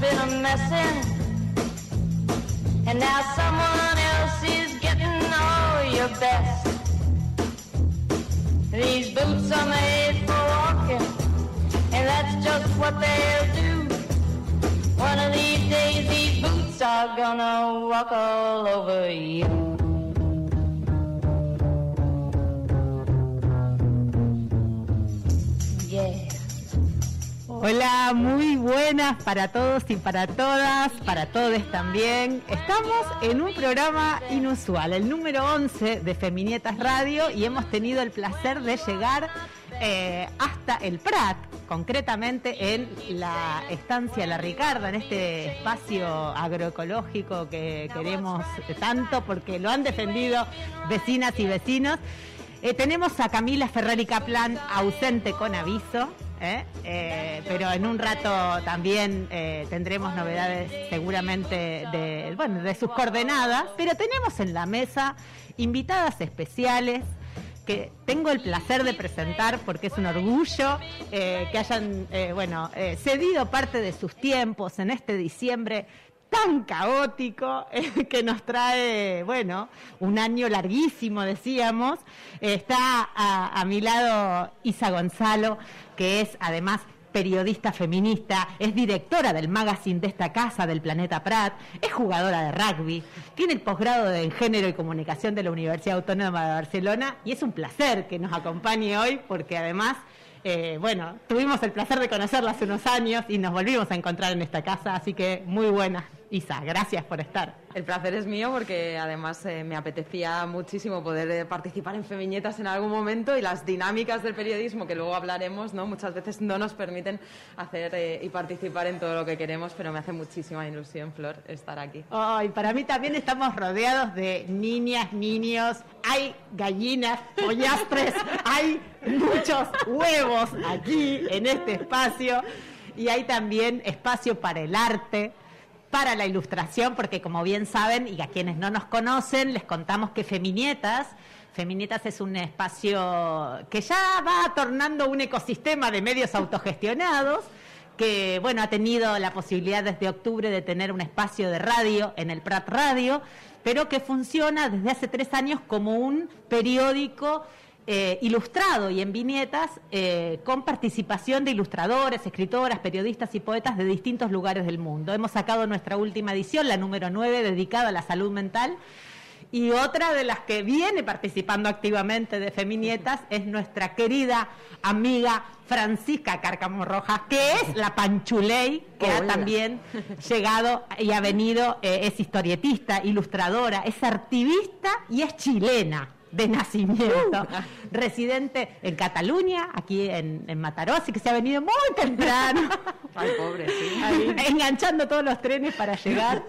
Been a messin'. And now someone else is getting all your best. These boots are made for walking, and that's just what they'll do. One of these days, these boots are gonna walk all over you. Buenas para todos y para todas, para todos también. Estamos en un programa inusual, el número 11 de Feminietas Radio y hemos tenido el placer de llegar eh, hasta el Prat, concretamente en la estancia La Ricarda, en este espacio agroecológico que queremos tanto porque lo han defendido vecinas y vecinos. Eh, tenemos a Camila Ferrari Kaplan ausente con aviso. ¿Eh? Eh, pero en un rato también eh, tendremos novedades seguramente de, bueno, de sus coordenadas, pero tenemos en la mesa invitadas especiales que tengo el placer de presentar porque es un orgullo que hayan bueno, cedido parte de sus tiempos en este diciembre tan caótico que nos trae, bueno, un año larguísimo, decíamos. Está a mi lado Isa Gonzalo, que es además periodista feminista, es directora del magazine de esta casa del Planeta Prat, es jugadora de rugby, tiene el posgrado en género y comunicación de la Universidad Autónoma de Barcelona y es un placer que nos acompañe hoy porque además eh, bueno, tuvimos el placer de conocerla hace unos años y nos volvimos a encontrar en esta casa, así que muy buena. Isa, gracias por estar. El placer es mío porque además eh, me apetecía muchísimo poder eh, participar en Femiñetas en algún momento y las dinámicas del periodismo que luego hablaremos, ¿no? Muchas veces no nos permiten hacer eh, y participar en todo lo que queremos, pero me hace muchísima ilusión, Flor, estar aquí. Ay, para mí también estamos rodeados de niñas, niños, hay gallinas, pollastres, hay muchos huevos aquí en este espacio y hay también espacio para el arte, para la ilustración, porque como bien saben y a quienes no nos conocen, les contamos que Feminietas, Feminietas es un espacio que ya va tornando un ecosistema de medios autogestionados que bueno ha tenido la posibilidad desde octubre de tener un espacio de radio en el Prat Radio, pero que funciona desde hace tres años como un periódico eh, ilustrado y en viñetas eh, con participación de ilustradores, escritoras, periodistas y poetas de distintos lugares del mundo. Hemos sacado nuestra última edición, la número 9, dedicada a la salud mental. Y otra de las que viene participando activamente de Feminietas es nuestra querida amiga Francisca Cárcamo Rojas, que es la Panchuley, que ha también llegado y ha venido, eh, es historietista, ilustradora, es activista y es chilena de nacimiento, residente en Cataluña, aquí en, en Mataró, así que se ha venido muy temprano, Ay, pobre, sí. enganchando todos los trenes para llegar.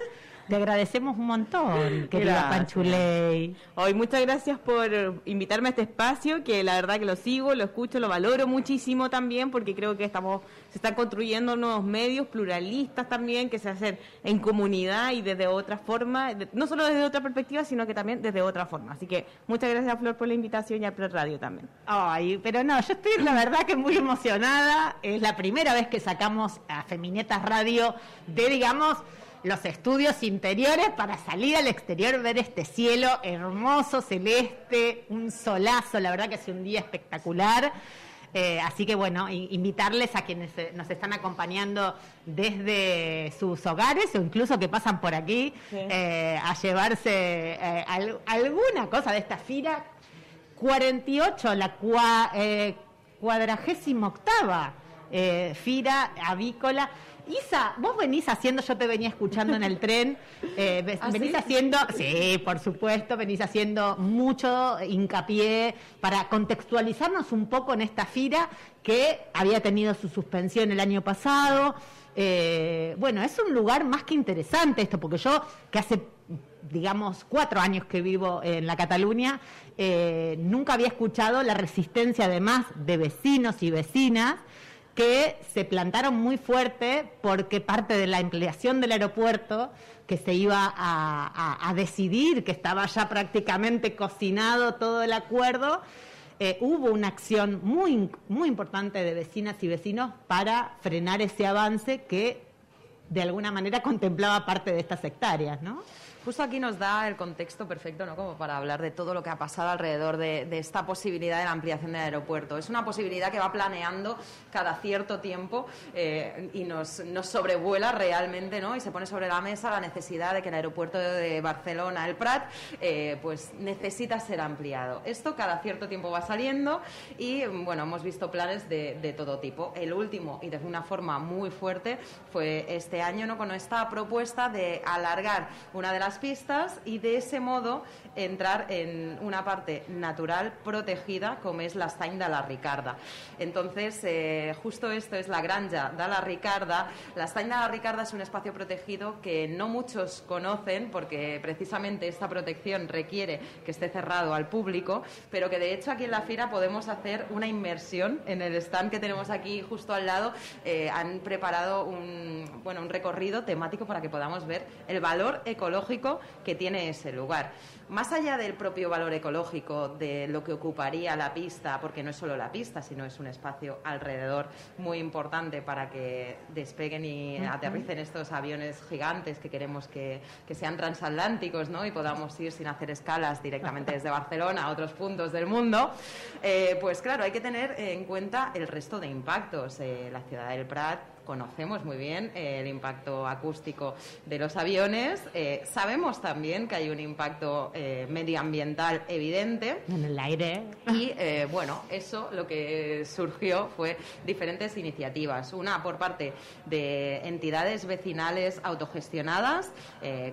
Te agradecemos un montón, querida. Panchuley. Hoy muchas gracias por invitarme a este espacio, que la verdad que lo sigo, lo escucho, lo valoro muchísimo también, porque creo que estamos, se están construyendo nuevos medios pluralistas también, que se hacen en comunidad y desde otra forma, no solo desde otra perspectiva, sino que también desde otra forma. Así que muchas gracias Flor por la invitación y a Pro Radio también. Ay, pero no, yo estoy la verdad que muy emocionada. Es la primera vez que sacamos a Feminietas Radio de, digamos, los estudios interiores para salir al exterior, ver este cielo hermoso, celeste, un solazo, la verdad que es un día espectacular. Eh, así que bueno, invitarles a quienes eh, nos están acompañando desde sus hogares o incluso que pasan por aquí eh, a llevarse eh, al- alguna cosa de esta fila 48, la cua, cuadragésima octava Fira Avícola. Isa, vos venís haciendo, yo te venía escuchando en el tren, eh, ¿Ah, venís sí? haciendo, sí, por supuesto, venís haciendo mucho hincapié para contextualizarnos un poco en esta gira que había tenido su suspensión el año pasado. Eh, bueno, es un lugar más que interesante esto, porque yo que hace, digamos, cuatro años que vivo en la Cataluña, eh, nunca había escuchado la resistencia además de vecinos y vecinas que se plantaron muy fuerte porque parte de la ampliación del aeropuerto que se iba a, decidir, que estaba ya prácticamente cocinado todo el acuerdo, eh, hubo una acción muy, muy importante de vecinas y vecinos para frenar ese avance que de alguna manera contemplaba parte de estas hectáreas, ¿no? Justo aquí nos da el contexto perfecto, ¿no? Como para hablar de todo lo que ha pasado alrededor de, esta posibilidad de la ampliación del aeropuerto. Es una posibilidad que va planeando cada cierto tiempo eh, y nos, nos sobrevuela realmente, ¿no? Y se pone sobre la mesa la necesidad de que el aeropuerto de Barcelona, el Prat, eh, pues necesita ser ampliado. Esto cada cierto tiempo va saliendo y, bueno, hemos visto planes de, de todo tipo. El último, y de una forma muy fuerte, fue este año, ¿no? Con esta propuesta de alargar una de las pistas y de ese modo entrar en una parte natural protegida como es la Estany de la Ricarda. Entonces, eh, justo esto es la granja de la Ricarda. La Estany de la Ricarda es un espacio protegido que no muchos conocen porque precisamente esta protección requiere que esté cerrado al público, pero que de hecho aquí en la Fira podemos hacer una inmersión en el stand que tenemos aquí justo al lado. Eh, han preparado un, bueno, un recorrido temático para que podamos ver el valor ecológico que tiene ese lugar. Más allá del propio valor ecológico, de lo que ocuparía la pista, porque no es solo la pista, sino es un espacio alrededor muy importante para que despeguen y aterricen estos aviones gigantes que queremos que, que sean transatlánticos ¿no? y podamos ir sin hacer escalas directamente desde Barcelona a otros puntos del mundo, eh, pues claro, hay que tener en cuenta el resto de impactos. Eh, la ciudad del Prat conocemos muy bien eh, el impacto acústico de los aviones. Eh, sabemos también que hay un impacto eh, medioambiental evidente. En el aire. Y bueno, eso lo que surgió fue diferentes iniciativas. Una por parte de entidades vecinales autogestionadas,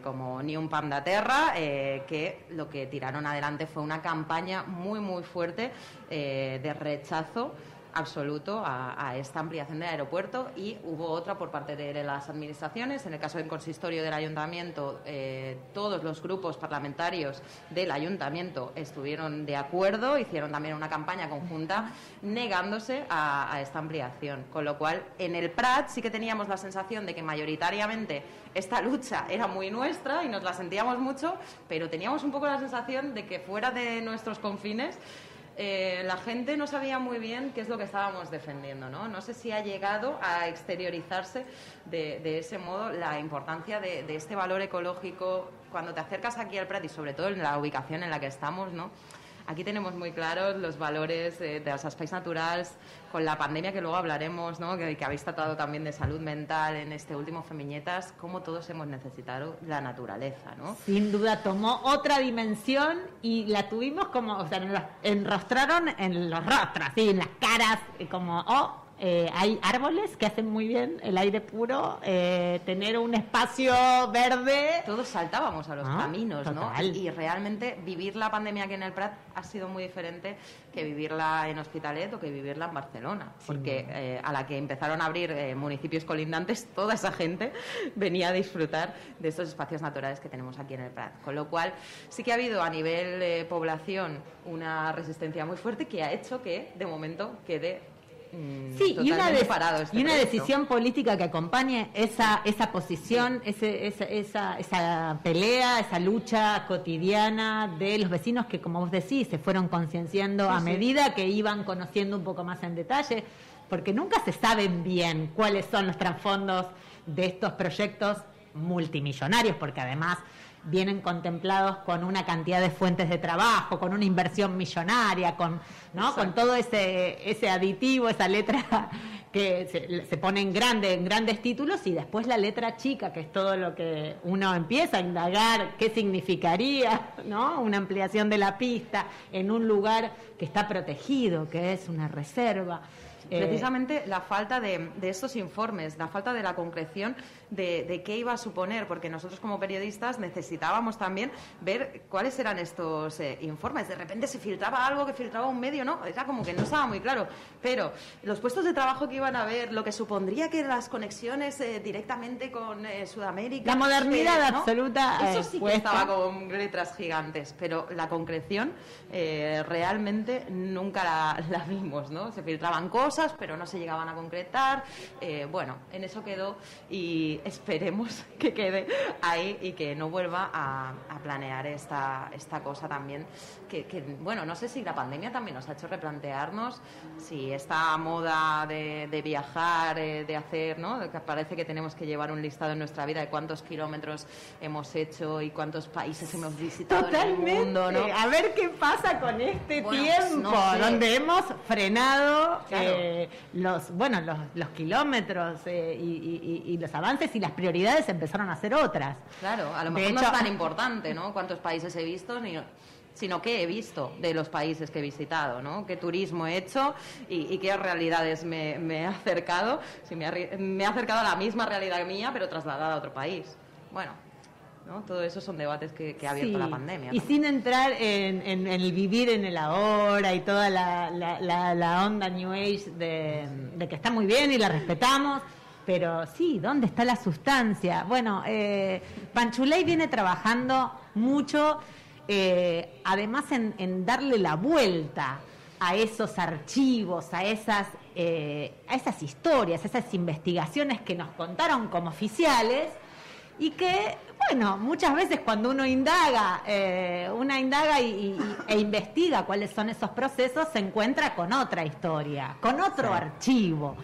como Ni un Pam Terra, que lo que tiraron adelante fue una campaña muy, muy fuerte de rechazo absoluto a, a esta ampliación del aeropuerto y hubo otra por parte de las administraciones. En el caso del consistorio del ayuntamiento, eh, todos los grupos parlamentarios del ayuntamiento estuvieron de acuerdo, hicieron también una campaña conjunta negándose a, a esta ampliación. Con lo cual, en el Prat sí que teníamos la sensación de que mayoritariamente esta lucha era muy nuestra y nos la sentíamos mucho, pero teníamos un poco la sensación de que fuera de nuestros confines eh, la gente no sabía muy bien qué es lo que estábamos defendiendo, ¿no? No sé si ha llegado a exteriorizarse de, ese modo la importancia de, de este valor ecológico cuando te acercas aquí al Prat y sobre todo en la ubicación en la que estamos, ¿no? Aquí tenemos muy claros los valores eh, de los espais naturales con la pandemia que luego hablaremos, ¿no? que, que habéis tratado también de salud mental en este último Femiñetas, cómo todos hemos necesitado la naturaleza, ¿no? Sin duda tomó otra dimensión y la tuvimos como, o sea, nos enrostraron en los rostros, así, en las caras, como, oh, eh, hay árboles que hacen muy bien el aire puro, eh, tener un espacio verde. Todos saltábamos a los Ah, caminos, ¿no? total. Y realmente vivir la pandemia aquí en el Prat ha sido muy diferente que vivirla en Hospitalet o que vivirla en Barcelona. Porque eh, a la que empezaron a abrir eh, municipios colindantes, toda esa gente venía a disfrutar de estos espacios naturales que tenemos aquí en el Prat. Con lo cual, sí que ha habido a nivel eh, población una resistencia muy fuerte que ha hecho que, de momento, quede mm, Sí, y una, de- parado este y una decisión política que acompañe esa, esa posición, ese- esa, esa, esa pelea, esa lucha cotidiana de los vecinos que, como vos decís, se fueron concienciando a sí. medida que iban conociendo un poco más en detalle, porque nunca se saben bien cuáles son los trasfondos de estos proyectos multimillonarios, porque además vienen contemplados con una cantidad de fuentes de trabajo, con una inversión millonaria, con, ¿no? con todo ese, ese aditivo, esa letra que se, se pone en grande, en grandes títulos, y después la letra chica, que es todo lo que uno empieza a indagar qué significaría, ¿no? Una ampliación de la pista en un lugar que está protegido, que es una reserva. Eh, Precisamente la falta de, de estos informes, la falta de la concreción de, de qué iba a suponer, porque nosotros como periodistas necesitábamos también ver cuáles eran estos eh, informes. De repente se filtraba algo que filtraba un medio, ¿no? Era como que no estaba muy claro. Pero los puestos de trabajo que iban a ver, lo que supondría que las conexiones eh, directamente con eh, Sudamérica. La modernidad ¿no? absoluta, Eso sí que estaba con letras gigantes, pero la concreción realmente nunca la, la vimos, ¿no? Se filtraban cosas, pero no se llegaban a concretar. Bueno, en eso quedó y esperemos que quede ahí y que no vuelva a, a planear esta, esta cosa también. Que, que, bueno, no sé si la pandemia también nos ha hecho replantearnos si esta moda de, de viajar, eh, de hacer, ¿no? Que parece que tenemos que llevar un listado en nuestra vida de cuántos kilómetros hemos hecho y cuántos países hemos visitado en el Totalmente. mundo, ¿no? A ver qué pasa con este Bueno, tiempo, no sé. donde hemos frenado Claro. eh, los, bueno, los, los kilómetros eh, y, y- y- y los avances y las prioridades empezaron a ser otras. Claro, a lo De mejor no hecho- es tan importante, ¿no? Cuántos países he visto, ni, sino qué he visto de los países que he visitado, ¿no? Qué turismo he hecho y, y qué realidades me, me he acercado. Si me, ha, me he acercado a la misma realidad mía, pero trasladada a otro país. Bueno, ¿no? Todo eso son debates que, que ha abierto Sí, la pandemia. Y también. sin entrar en, en- en el vivir en el ahora y toda la, la- la- la onda New Age de, de que está muy bien y la respetamos, pero sí, ¿dónde está la sustancia? Bueno, eh, Panchuley viene trabajando mucho, eh, además en, en darle la vuelta a esos archivos, a esas, eh, a esas historias, a esas investigaciones que nos contaron como oficiales y que, bueno, muchas veces cuando uno indaga, eh, una indaga y, y- e investiga cuáles son esos procesos, se encuentra con otra historia, con otro archivo.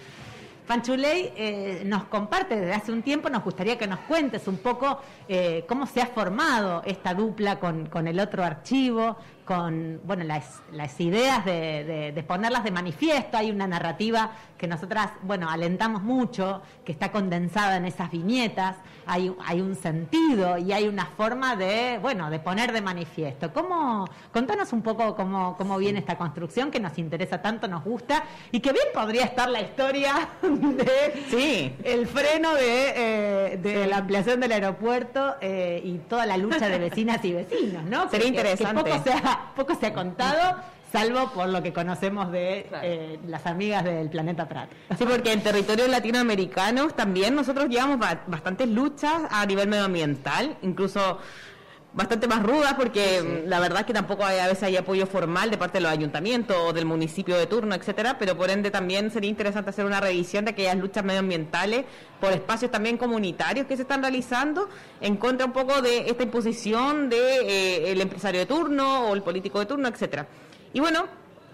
Panchuley eh, nos comparte desde hace un tiempo, nos gustaría que nos cuentes un poco eh, cómo se ha formado esta dupla con, con el otro archivo, con bueno las, las ideas de, de- de ponerlas de manifiesto. Hay una narrativa que nosotras, bueno, alentamos mucho, que está condensada en esas viñetas, hay, hay un sentido y hay una forma de, bueno, de poner de manifiesto. ¿Cómo, contanos un poco cómo, cómo viene esta construcción que nos interesa tanto, nos gusta y que bien podría estar la historia de Sí. el freno de, eh, de la ampliación del aeropuerto eh, y toda la lucha de vecinas y vecinos, ¿no? Sería Que- interesante. Que poco, se poco se ha contado, salvo por lo que conocemos de Claro. eh, las amigas del planeta Prat. Sí, porque en territorios latinoamericanos también nosotros llevamos ba- bastantes luchas a nivel medioambiental, incluso bastante más rudas porque mm, la verdad es que tampoco hay, a veces hay apoyo formal de parte de los ayuntamientos o del municipio de turno, etcétera, pero por ende también sería interesante hacer una revisión de aquellas luchas medioambientales por espacios también comunitarios que se están realizando en contra un poco de esta imposición de eh, el empresario de turno o el político de turno, etcétera. Y bueno,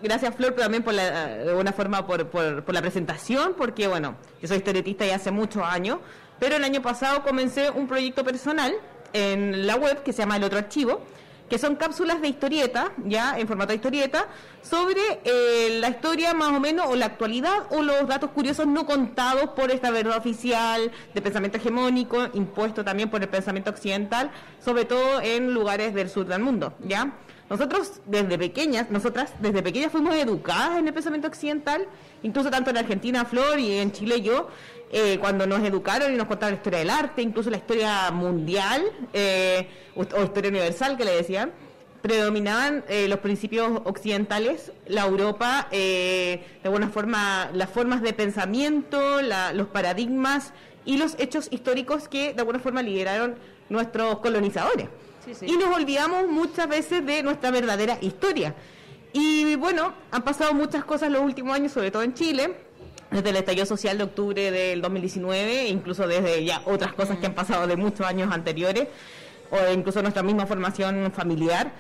gracias Flor pero también por la, de alguna forma por, por, por la presentación, porque bueno, yo soy historietista ya hace muchos años, pero el año pasado comencé un proyecto personal en la web que se llama El Otro Archivo, que son cápsulas de historieta, ya en formato de historieta, sobre eh, la historia más o menos, o la actualidad, o los datos curiosos no contados por esta verdad oficial de pensamiento hegemónico, impuesto también por el pensamiento occidental, sobre todo en lugares del sur del mundo, ¿ya? Nosotros desde pequeñas, nosotras desde pequeñas fuimos educadas en el pensamiento occidental, incluso tanto en Argentina Flor y en Chile yo, eh, cuando nos educaron y nos contaron la historia del arte, incluso la historia mundial eh, o, o historia universal que le decían, predominaban eh, los principios occidentales, la Europa, eh, de alguna forma, las formas de pensamiento, la- los paradigmas y los hechos históricos que de alguna forma lideraron nuestros colonizadores. Sí, sí. Y nos olvidamos muchas veces de nuestra verdadera historia. Y bueno, han pasado muchas cosas los últimos años, sobre todo en Chile, desde el estallido social de octubre del 2019, e incluso desde ya otras cosas que han pasado de muchos años anteriores, o incluso nuestra misma formación familiar.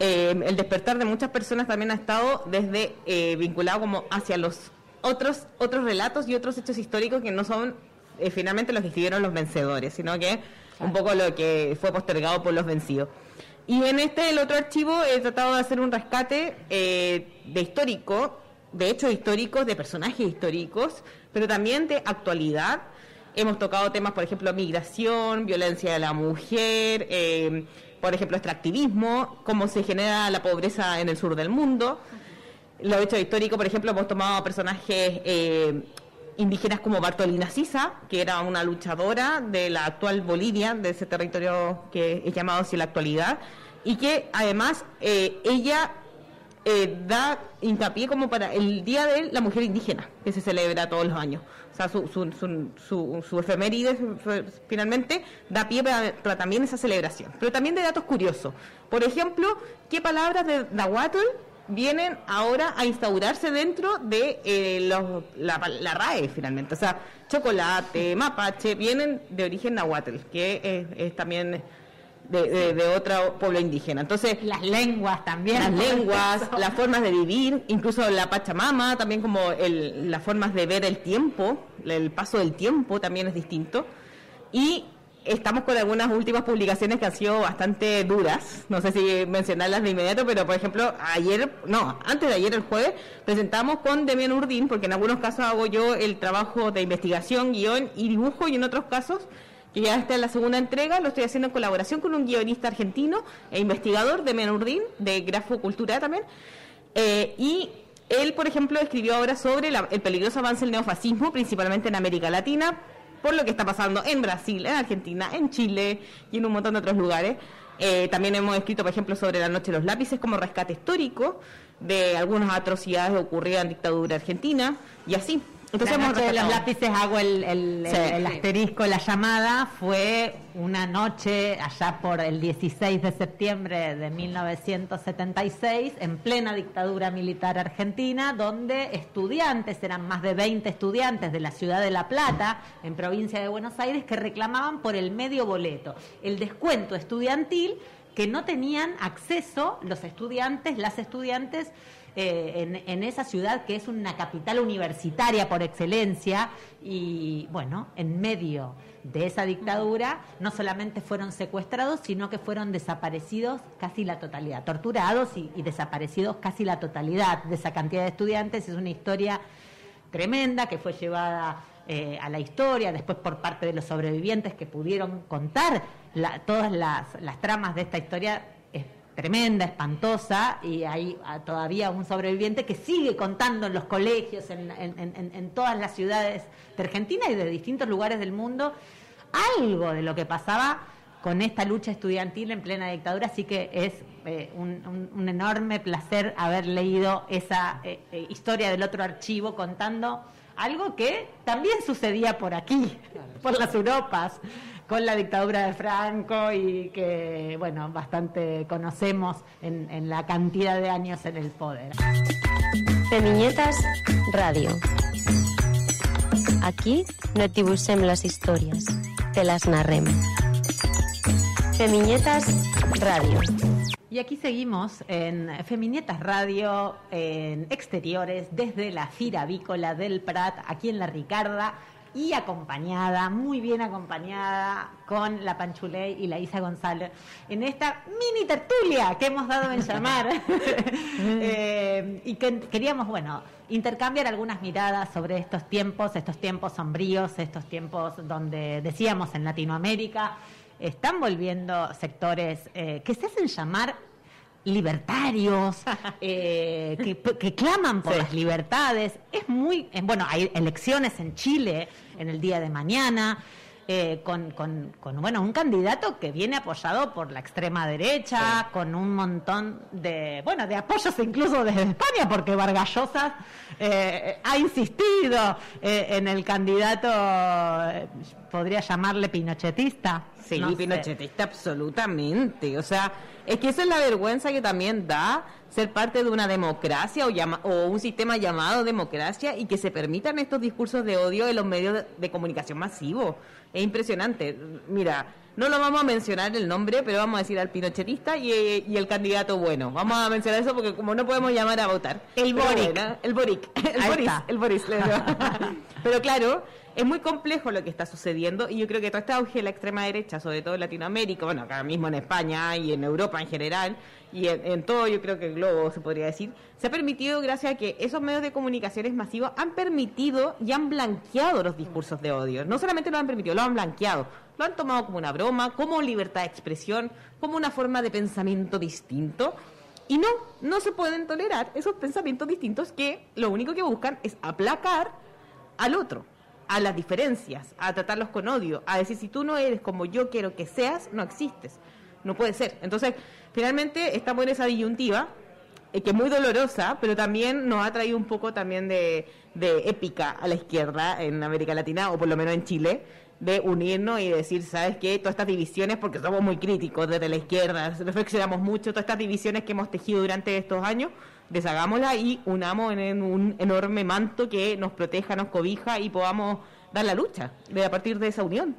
Eh, el despertar de muchas personas también ha estado desde eh, vinculado como hacia los otros otros relatos y otros hechos históricos que no son eh, finalmente los que escribieron los vencedores, sino que un poco lo que fue postergado por los vencidos. Y en este, el otro archivo, he tratado de hacer un rescate eh, de histórico, de hechos históricos, de personajes históricos, pero también de actualidad. Hemos tocado temas, por ejemplo, migración, violencia de la mujer, eh, por ejemplo, extractivismo, cómo se genera la pobreza en el sur del mundo. los hechos históricos, por ejemplo, hemos tomado personajes eh, indígenas como Bartolina Sisa, que era una luchadora de la actual Bolivia, de ese territorio que es llamado así en la actualidad, y que además eh, ella eh, da hincapié como para el Día de la Mujer Indígena, que se celebra todos los años. O sea, su, su, su, su, su efeméride finalmente da pie para, también esa celebración. Pero también de datos curiosos. Por ejemplo, ¿qué palabras de Nahuatl vienen ahora a instaurarse dentro de eh, los- la, la RAE finalmente? O sea, chocolate, mapache, vienen de origen Nahuatl, que es también de, de- de otro pueblo indígena. Entonces, Las lenguas también. las lenguas, las formas de vivir, incluso la Pachamama, también como el- las formas de ver el tiempo, el paso del tiempo también es distinto. Y estamos con algunas últimas publicaciones que han sido bastante duras, no sé si mencionarlas de inmediato, pero por ejemplo, ayer, no, antes de ayer, el jueves, presentamos con Demian Urdín, porque en algunos casos hago yo el trabajo de investigación, guion y dibujo, y en otros casos que ya está en la segunda entrega, lo estoy haciendo en colaboración con un guionista argentino e investigador de Menurdín, de Grafocultura también. Eh, y él, por ejemplo, escribió ahora sobre la- el peligroso avance del neofascismo, principalmente en América Latina, por lo que está pasando en Brasil, en Argentina, en Chile y en un montón de otros lugares. Eh, también hemos escrito, por ejemplo, sobre la noche de los lápices como rescate histórico de algunas atrocidades ocurridas en dictadura argentina y así. Entonces la noche de los lápices hago el, el- Sí. el- el asterisco, la llamada. Fue una noche allá por el 16 de septiembre de 1976 en plena dictadura militar argentina donde estudiantes, eran más de 20 estudiantes de la ciudad de La Plata en provincia de Buenos Aires que reclamaban por el medio boleto, el descuento estudiantil que no tenían acceso los estudiantes, las estudiantes eh, en, esa ciudad que es una capital universitaria por excelencia y bueno, en medio de esa dictadura no solamente fueron secuestrados, sino que fueron desaparecidos casi la totalidad, torturados y, desaparecidos casi la totalidad de esa cantidad de estudiantes. Es una historia tremenda que fue llevada eh, a la historia, después por parte de los sobrevivientes que pudieron contar todas las tramas de esta historia. Tremenda, espantosa, y hay ah, todavía un sobreviviente que sigue contando en los colegios, en, en- en- en todas las ciudades de Argentina y de distintos lugares del mundo, algo de lo que pasaba con esta lucha estudiantil en plena dictadura, así que es eh, un, un- un enorme placer haber leído esa eh, eh, historia del otro archivo contando algo que también sucedía por aquí, por las Europas, con la dictadura de Franco y que, bueno, bastante conocemos en, en la cantidad de años en el poder. Femiñetas Ràdio. Aquí no et dibuixem les històries, te les narrem. Femiñetas Ràdio. Y aquí seguimos en Feminietas Radio, en exteriores, desde la Fira Avícola del Prat, aquí en La Ricarda, y acompañada, muy bien acompañada, con la Panchuley y la Isa González, en esta mini tertulia que hemos dado en llamar. Eh, y que queríamos, bueno, intercambiar algunas miradas sobre estos tiempos, estos tiempos sombríos, estos tiempos donde decíamos en Latinoamérica, están volviendo sectores eh, que se hacen llamar libertarios, eh, que, que claman por las libertades. Es muy, bueno, hay elecciones en Chile en el día de mañana. eh, con, con- con, bueno, un candidato que viene apoyado por la extrema derecha, con un montón de, bueno, de apoyos incluso desde España, porque Vargas Llosa eh, ha insistido eh, en el candidato, eh, podría llamarle pinochetista. Sí, no sé. pinochetista absolutamente. O sea, es que esa es la vergüenza que también da ser parte de una democracia o, llama- o un sistema llamado democracia y que se permitan estos discursos de odio en los medios de, de comunicación masivos. Es impresionante. Mira, no lo vamos a mencionar el nombre, pero vamos a decir al pinochetista y, y el candidato bueno. Vamos a mencionar eso porque como no podemos llamar a votar. El Pero Boric. bueno, el Boric. El Ahí Boris. está. El Boris. le digo. Pero claro, es muy complejo lo que está sucediendo y yo creo que todo este auge de la extrema derecha, sobre todo en Latinoamérica, bueno, acá mismo en España y en Europa en general, y en, en todo yo creo que el globo se podría decir, se ha permitido gracias a que esos medios de comunicaciones masivos han permitido y han blanqueado los discursos de odio. No solamente lo han permitido, lo han blanqueado. Lo han tomado como una broma, como libertad de expresión, como una forma de pensamiento distinto. Y no, no se pueden tolerar esos pensamientos distintos que lo único que buscan es aplacar al otro, a las diferencias, a tratarlos con odio, a decir si tú no eres como yo quiero que seas, no existes. No puede ser. Entonces, finalmente estamos en esa disyuntiva eh, que es muy dolorosa, pero también nos ha traído un poco también de, de épica a la izquierda en América Latina, o por lo menos en Chile, de unirnos y decir, ¿sabes qué? Todas estas divisiones, porque somos muy críticos desde la izquierda, reflexionamos mucho, todas estas divisiones que hemos tejido durante estos años, deshagámoslas y unamos en un enorme manto que nos proteja, nos cobija y podamos dar la lucha de a partir de esa unión.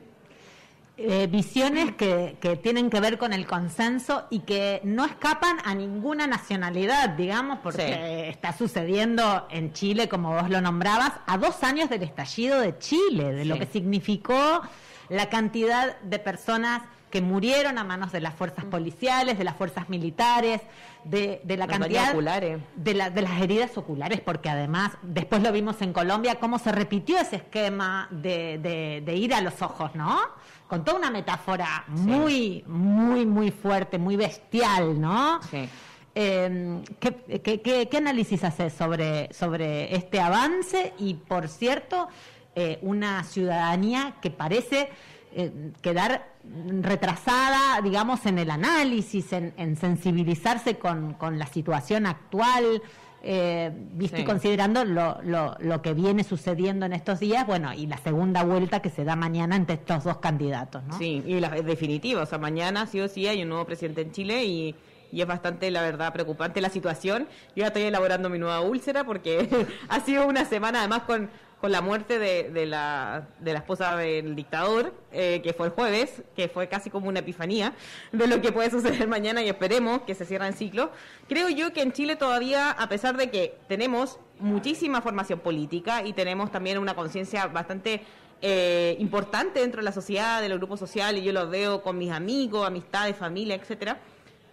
Eh, visiones que, que tienen que ver con el consenso y que no escapan a ninguna nacionalidad, digamos, porque Sí. está sucediendo en Chile, como vos lo nombrabas, a dos años del estallido de Chile, de lo que significó la cantidad de personas que murieron a manos de las fuerzas policiales, de las fuerzas militares, de, de la cantidad oculares. de, la- de las heridas oculares, porque además después lo vimos en Colombia, cómo se repitió ese esquema de, de- de ir a los ojos, ¿no? Con toda una metáfora muy, muy, muy fuerte, muy bestial, ¿no? Sí. Eh, ¿qué, qué, qué- qué análisis haces sobre, sobre este avance? Y, por cierto, eh, una ciudadanía que parece eh, quedar retrasada, digamos, en el análisis, en, en sensibilizarse con, con la situación actual, eh, Sí. considerando lo, lo, lo que viene sucediendo en estos días, bueno, y la segunda vuelta que se da mañana entre estos dos candidatos, ¿no? Sí, y la, definitiva, o sea, mañana sí o sí hay un nuevo presidente en Chile y, y es bastante, la verdad, preocupante la situación. Yo ya estoy elaborando mi nueva úlcera porque ha sido una semana además con, con la muerte de, de, la, de la esposa del dictador, eh, que fue el jueves, que fue casi como una epifanía de lo que puede suceder mañana y esperemos que se cierre el ciclo. Creo yo que en Chile todavía, a pesar de que tenemos muchísima formación política y tenemos también una conciencia bastante eh, importante dentro de la sociedad, de los grupos sociales, yo lo veo con mis amigos, amistades, familia, etcétera.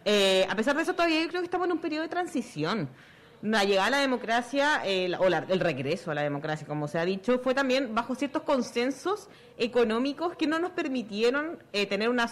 Eh, a pesar de eso, todavía yo creo que estamos en un periodo de transición. La llegada a la democracia, la- o la- el regreso a la democracia, como se ha dicho, fue también bajo ciertos consensos económicos que no nos permitieron eh, tener una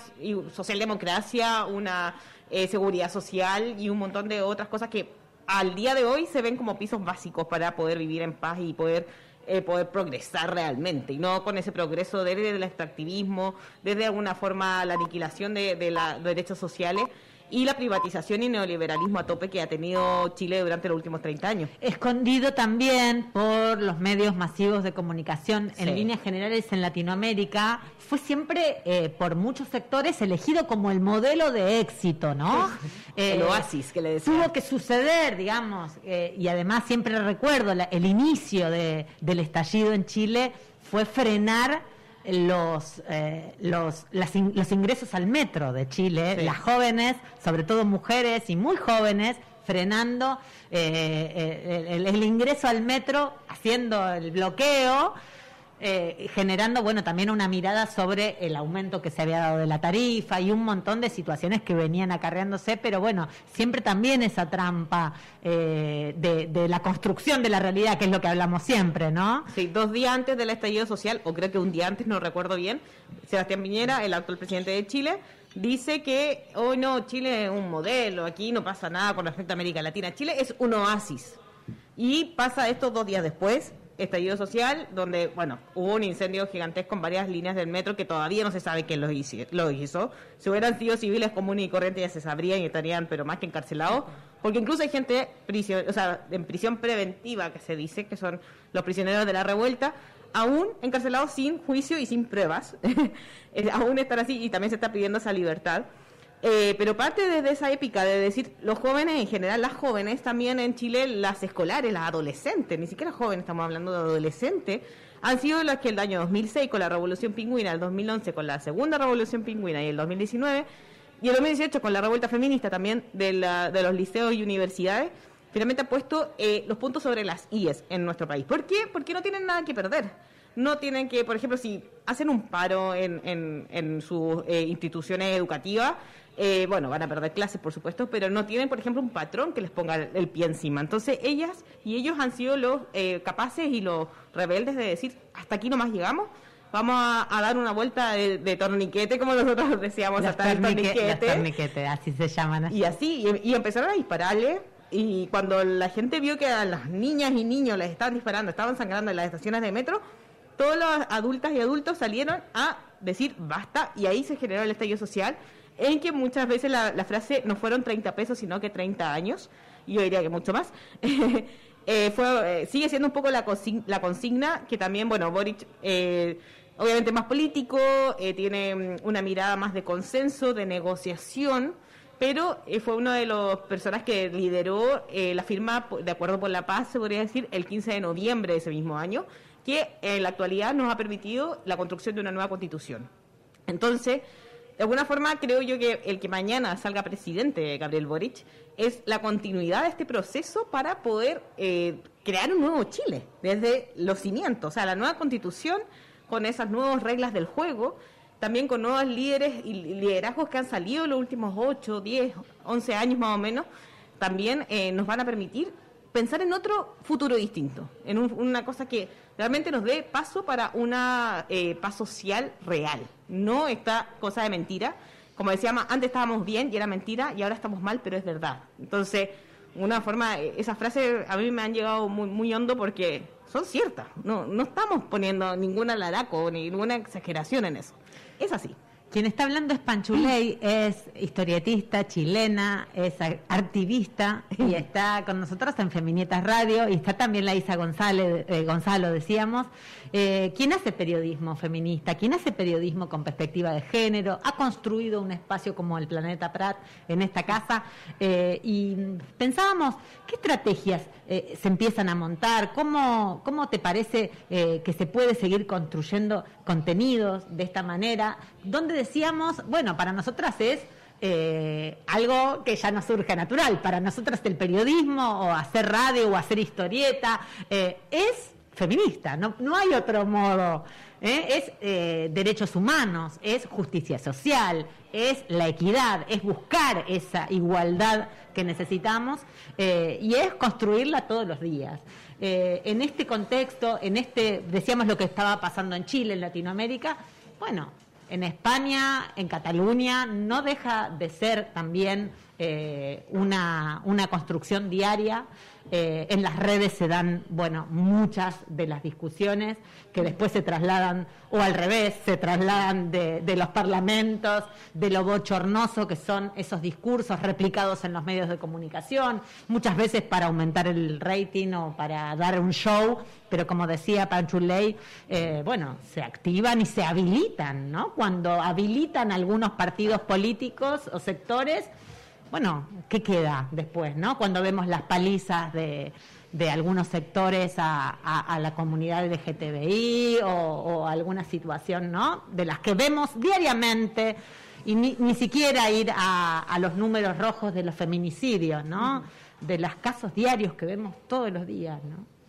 socialdemocracia, una eh, seguridad social y un montón de otras cosas que al día de hoy se ven como pisos básicos para poder vivir en paz y poder eh, poder progresar realmente y no con ese progreso desde el extractivismo, desde alguna forma la aniquilación de, de de derechos sociales y la privatización y neoliberalismo a tope que ha tenido Chile durante los últimos 30 años. Escondido también por los medios masivos de comunicación en Sí. líneas generales en Latinoamérica, fue siempre eh, por muchos sectores elegido como el modelo de éxito, ¿no? El Eh, oasis que le decía. Tuvo que suceder, digamos, eh, y además siempre recuerdo la- el inicio de- del estallido en Chile fue frenar los, eh, los, las in- los ingresos al metro de Chile, Sí. las jóvenes, sobre todo mujeres y muy jóvenes, frenando eh, eh, el, el ingreso al metro, haciendo el bloqueo, eh, generando, bueno, también una mirada sobre el aumento que se había dado de la tarifa y un montón de situaciones que venían acarreándose, pero bueno, siempre también esa trampa eh, de, la construcción de la realidad, que es lo que hablamos siempre, ¿no? Sí, dos días antes del estallido social, o creo que un día antes, no recuerdo bien, Sebastián Piñera, el actual presidente de Chile, dice que hoy no, Chile es un modelo, aquí no pasa nada con respecto a América Latina. Chile es un oasis. Y pasa esto dos días después, estallido social, donde, bueno, hubo un incendio gigantesco en varias líneas del metro que todavía no se sabe quién lo hizo. Si hubieran sido civiles comunes y corrientes ya se sabrían y estarían, pero más que encarcelados. Porque incluso hay gente prisión, o en prisión preventiva, que se dice, que son los prisioneros de la revuelta, aún encarcelados sin juicio y sin pruebas. Eh, aún están así y también se está pidiendo esa libertad. Eh, pero parte desde esa épica de decir, los jóvenes en general, las jóvenes también en Chile, las escolares, las adolescentes, ni siquiera jóvenes, estamos hablando de adolescentes, han sido las que el año 2006 con la Revolución Pingüina, el 2011 con la Segunda Revolución Pingüina y el 2019, y el 2018 con la revuelta feminista también de, la- de los liceos y universidades, finalmente ha puesto eh, los puntos sobre las IES en nuestro país. ¿Por qué? Porque no tienen nada que perder no tienen que, por ejemplo, si hacen un paro en, en, en sus eh, instituciones educativas, eh, bueno, van a perder clases, por supuesto, pero no tienen, por ejemplo, un patrón que les ponga el, pie encima. Entonces, ellas y ellos han sido los eh, capaces y los rebeldes de decir, hasta aquí nomás llegamos, vamos a, dar una vuelta de, torniquete, como nosotros decíamos, hasta el torniquete. torniquete, así se llaman. Y así, y, empezaron a dispararle. Y cuando la gente vio que a las niñas y niños les estaban disparando, estaban sangrando en las estaciones de metro, todas las adultas y adultos salieron a decir basta y ahí se generó el estallido social en que muchas veces la, frase no fueron 30 pesos sino que 30 años y yo diría que mucho más eh, fue, eh, sigue siendo un poco la, consigna que también bueno Boric eh, obviamente más político tiene mm, una mirada más de consenso de negociación pero fue uno de los personas que lideró la firma de acuerdo por la paz se podría decir el 15 de noviembre de ese mismo año que en la actualidad nos ha permitido la construcción de una nueva constitución. Entonces, de alguna forma creo yo que el que mañana salga presidente Gabriel Boric es la continuidad de este proceso para poder eh, crear un nuevo Chile desde los cimientos, o sea, la nueva constitución con esas nuevas reglas del juego, también con nuevos líderes y liderazgos que han salido en los últimos 8, 10, 11 años más o menos, también eh, nos van a permitir pensar en otro futuro distinto, en una cosa que realmente nos dé paso para una eh, paz social real, no esta cosa de mentira. Como decíamos, antes estábamos bien y era mentira y ahora estamos mal, pero es verdad. Entonces, una forma, esas frases a mí me han llegado muy, muy hondo porque son ciertas. No, no estamos poniendo ninguna laraco ni ninguna exageración en eso. Es así. Quien está hablando es Panchuley, es historietista chilena, es activista y está con nosotros en Feminietas Radio y está también la Isa González, eh, Gonzalo, decíamos. Eh, ¿Quién hace periodismo feminista? ¿Quién hace periodismo con perspectiva de género? Ha construido un espacio como el Planeta Prat en esta casa eh, y pensábamos, ¿qué estrategias se empiezan a montar? ¿Cómo, cómo te parece que se puede seguir construyendo contenidos de esta manera? ¿Dónde decíamos, bueno, para nosotras es eh, algo que ya no surge natural. Para nosotras el periodismo o hacer radio o hacer historieta eh, es feminista, no, no hay otro modo. ¿eh? Es derechos humanos, es justicia social, es la equidad, es buscar esa igualdad que necesitamos y es construirla todos los días. en este contexto, en este, decíamos lo que estaba pasando en Chile, en Latinoamérica, bueno, en España, en Cataluña, no deja de ser también eh, una, una, construcción diaria. Eh, en las redes se dan, bueno, muchas de las discusiones que después se trasladan, o al revés, se trasladan de, de los parlamentos, de lo bochornoso que son esos discursos replicados en los medios de comunicación, muchas veces para aumentar el rating o para dar un show, pero como decía Panchuley, eh, bueno, se activan y se habilitan, ¿no? Cuando habilitan algunos partidos políticos o sectores, bueno, ¿qué queda después, no? Cuando vemos las palizas de, de algunos sectores a, la comunidad LGTBI o, o alguna situación, ¿no? De las que vemos diariamente y ni, ni siquiera ir a, a, los números rojos de los feminicidios, ¿no? De los casos diarios que vemos todos los días, ¿no?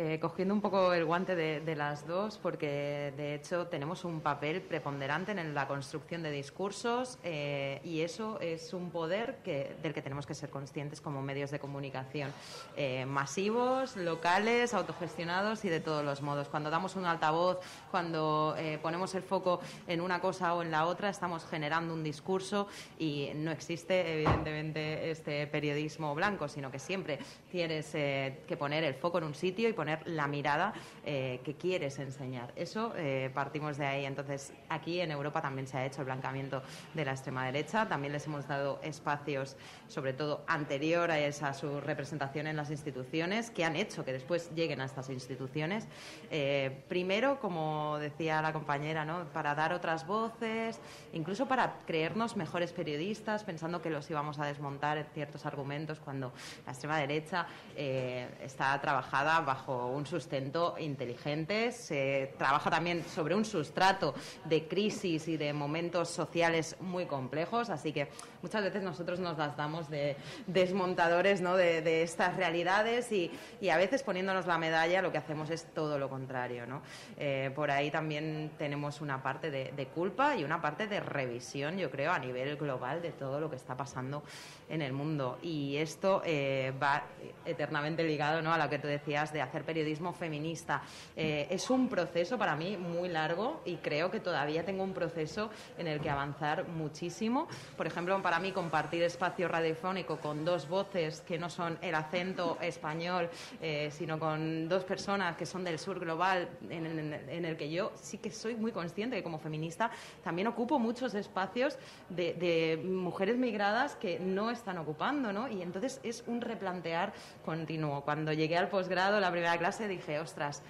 Eh, cogiendo un poco el guante de, las dos, porque de hecho tenemos un papel preponderante en la construcción de discursos eh, y eso es un poder que, del que tenemos que ser conscientes como medios de comunicación eh, masivos, locales, autogestionados y de todos los modos. Cuando damos un altavoz, cuando ponemos el foco en una cosa o en la otra, estamos generando un discurso y no existe evidentemente este periodismo blanco, sino que siempre tienes que poner el foco en un sitio y poner la mirada eh, que quieres enseñar. Eso eh, partimos de ahí. Entonces, aquí en Europa también se ha hecho el blancamiento de la extrema derecha. También les hemos dado espacios, sobre todo anterior a esa su representación en las instituciones, que han hecho que después lleguen a estas instituciones. Eh, primero, como decía la compañera, ¿no? para dar otras voces, incluso para creernos mejores periodistas, pensando que los íbamos a desmontar en ciertos argumentos cuando la extrema derecha está trabajada bajo un sustento inteligente, se trabaja también sobre un sustrato de crisis y de momentos sociales muy complejos, así que muchas veces nosotros nos las damos de desmontadores ¿no? de, estas realidades y, a veces poniéndonos la medalla lo que hacemos es todo lo contrario. ¿no? Eh, por ahí también tenemos una parte de, culpa y una parte de revisión, yo creo, a nivel global de todo lo que está pasando en el mundo. Y esto eh, va eternamente ligado ¿no? a lo que tú decías de hacer periodismo feminista. Eh, es un proceso para mí muy largo y creo que todavía tengo un proceso en el que avanzar muchísimo. Por ejemplo, para mí compartir espacio radiofónico con dos voces que no son el acento español, eh, sino con dos personas que son del sur global, en, el que yo sí que soy muy consciente que como feminista también ocupo muchos espacios de mujeres migradas que no están ocupando, ¿no? Y entonces es un replantear continuo. Cuando llegué al posgrado, la primera clase, dije, ostras,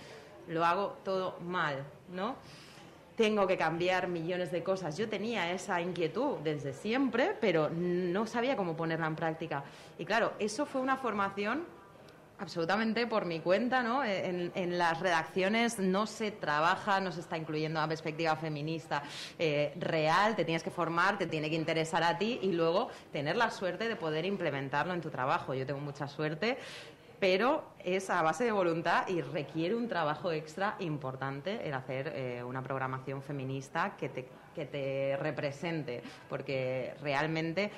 lo hago todo mal, ¿no? Tengo que cambiar millones de cosas. Yo tenía esa inquietud desde siempre, pero no sabía cómo ponerla en práctica. Y claro, eso fue una formación absolutamente por mi cuenta, ¿no? En, las redacciones no se trabaja, no se está incluyendo una perspectiva feminista eh, real, te tienes que formar, te tiene que interesar a ti y luego tener la suerte de poder implementarlo en tu trabajo. Yo tengo mucha suerte, pero es a base de voluntad y requiere un trabajo extra importante el hacer eh, una programación feminista que te, que te represente, porque realmente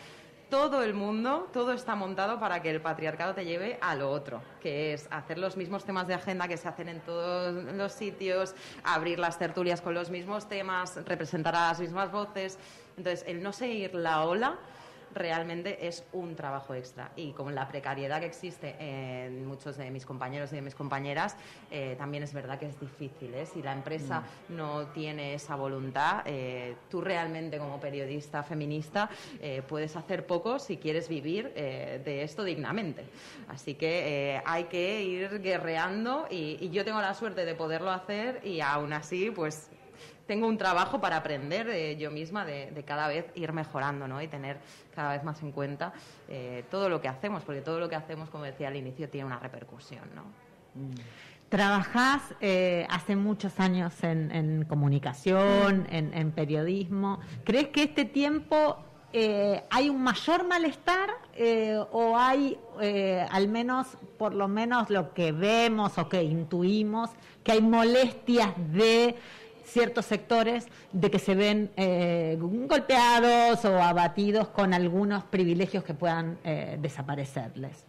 todo el mundo, todo está montado para que el patriarcado te lleve a lo otro, que es hacer los mismos temas de agenda que se hacen en todos los sitios, abrir las tertulias con los mismos temas, representar a las mismas voces. Entonces, el no seguir la ola realmente es un trabajo extra. Y con la precariedad que existe en muchos de mis compañeros y de mis compañeras, eh, también es verdad que es difícil. ¿eh? Si la empresa mm. no tiene esa voluntad, eh, tú realmente como periodista feminista puedes hacer poco si quieres vivir de esto dignamente. Así que hay que ir guerreando y, y yo tengo la suerte de poderlo hacer y aún así, pues tengo un trabajo para aprender eh, yo misma de, cada vez ir mejorando ¿no? y tener cada vez más en cuenta eh, todo lo que hacemos, porque todo lo que hacemos, como decía al inicio, tiene una repercusión. ¿no? Mm. Trabajás eh, hace muchos años en, comunicación, en, periodismo. ¿Crees que este tiempo hay un mayor malestar o hay, al menos, por lo menos lo que vemos o que intuimos, que hay molestias de ciertos sectores de que se ven eh, golpeados o abatidos con algunos privilegios que puedan eh, desaparecerles.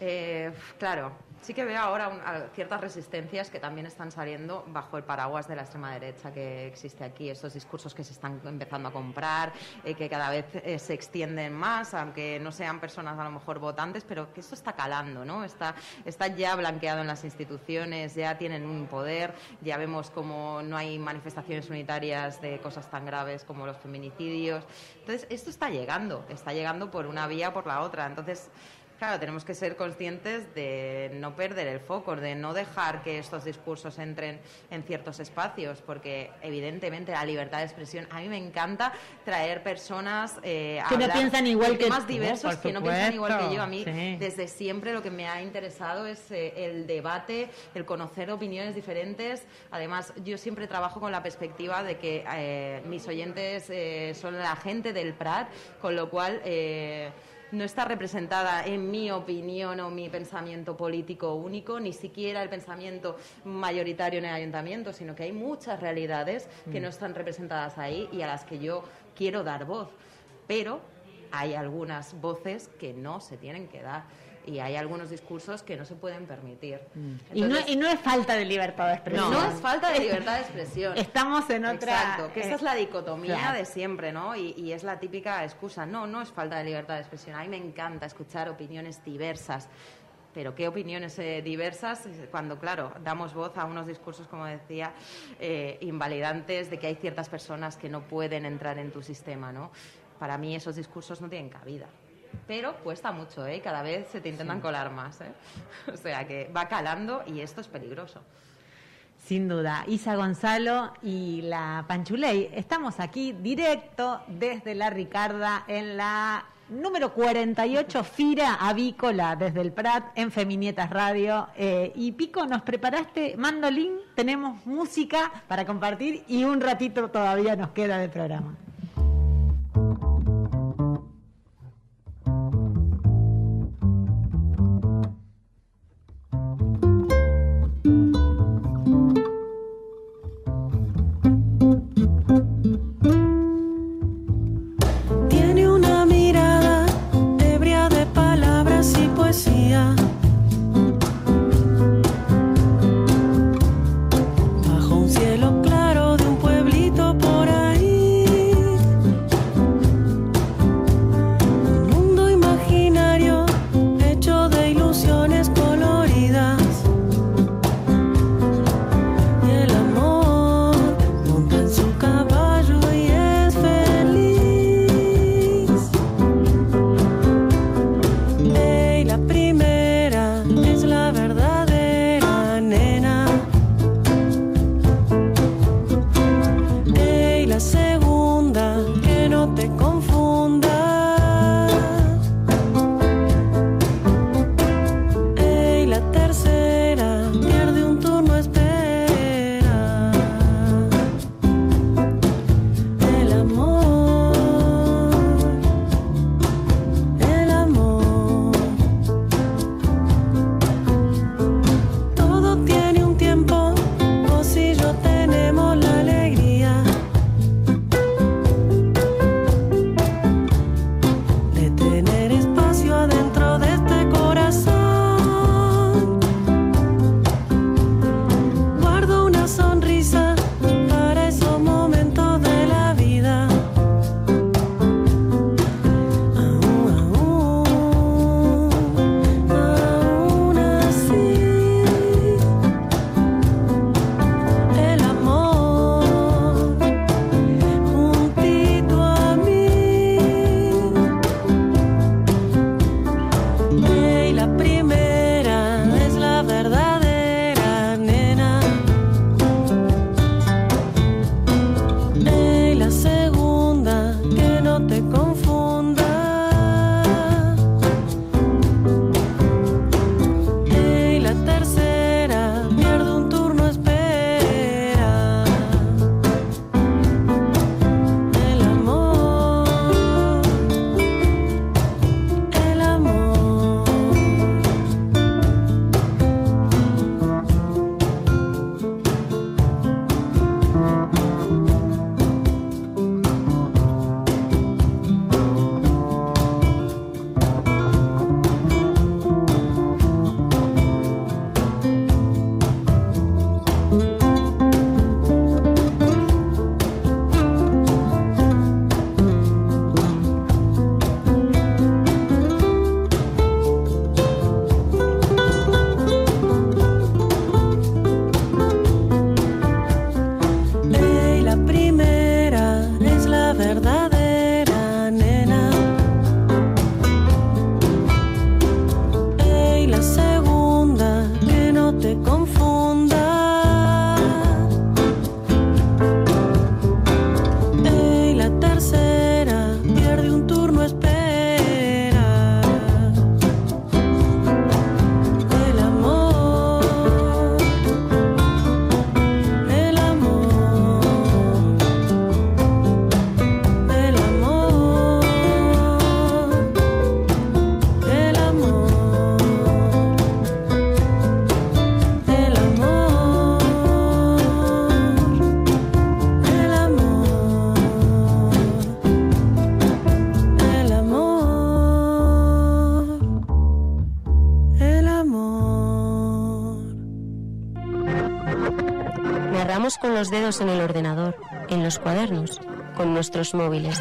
Eh, claro, sí que veo ahora ciertas resistencias que también están saliendo bajo el paraguas de la extrema derecha que existe aquí, estos discursos que se están empezando a comprar, eh, que cada vez eh, se extienden más, aunque no sean personas a lo mejor votantes, pero que esto está calando, ¿no? Está, está ya blanqueado en las instituciones, ya tienen un poder, ya vemos como no hay manifestaciones unitarias de cosas tan graves como los feminicidios. Entonces, esto está llegando, está llegando por una vía o por la otra. Entonces, Claro, tenemos que ser conscientes de no perder el foco, de no dejar que estos discursos entren en ciertos espacios, porque evidentemente la libertad de expresión, a mí me encanta traer personas eh, que no piensan igual que más diversos, que no piensan igual que yo. A mí desde siempre lo que me ha interesado es eh, el debate, el conocer opiniones diferentes. Además, yo siempre trabajo con la perspectiva de que eh, mis oyentes son la gente del Prat, con lo cual no está representada en mi opinión o mi pensamiento político único, ni siquiera el pensamiento mayoritario en el ayuntamiento, sino que hay muchas realidades que mm. no están representadas ahí y a las que yo quiero dar voz. Pero hay algunas voces que no se tienen que dar y hay algunos discursos que no se pueden permitir. Mm. y, no, es falta de libertad de expresión. No, es falta de libertad de expresión. Estamos en otra... Exacto, que esa es la dicotomía de siempre, ¿no? Y, es la típica excusa. No, no es falta de libertad de expresión. A mí me encanta escuchar opiniones diversas. Pero qué opiniones eh, diversas cuando, claro, damos voz a unos discursos, como decía, eh, invalidantes de que hay ciertas personas que no pueden entrar en tu sistema, ¿no? Para mí esos discursos no tienen cabida pero cuesta mucho, ¿eh? Cada vez se te intentan colar más, ¿eh? O sea que va calando y esto es peligroso. Sin duda. Isa Gonzalo y la Panchuley. Estamos aquí directo desde la Ricarda en la número 48 Fira Avícola desde el Prat en Feminietas Radio. Eh, y Pico, nos preparaste mandolín, tenemos música para compartir y un ratito todavía nos queda de programa. Los dedos en el ordenador, en los cuadernos, con nuestros móviles.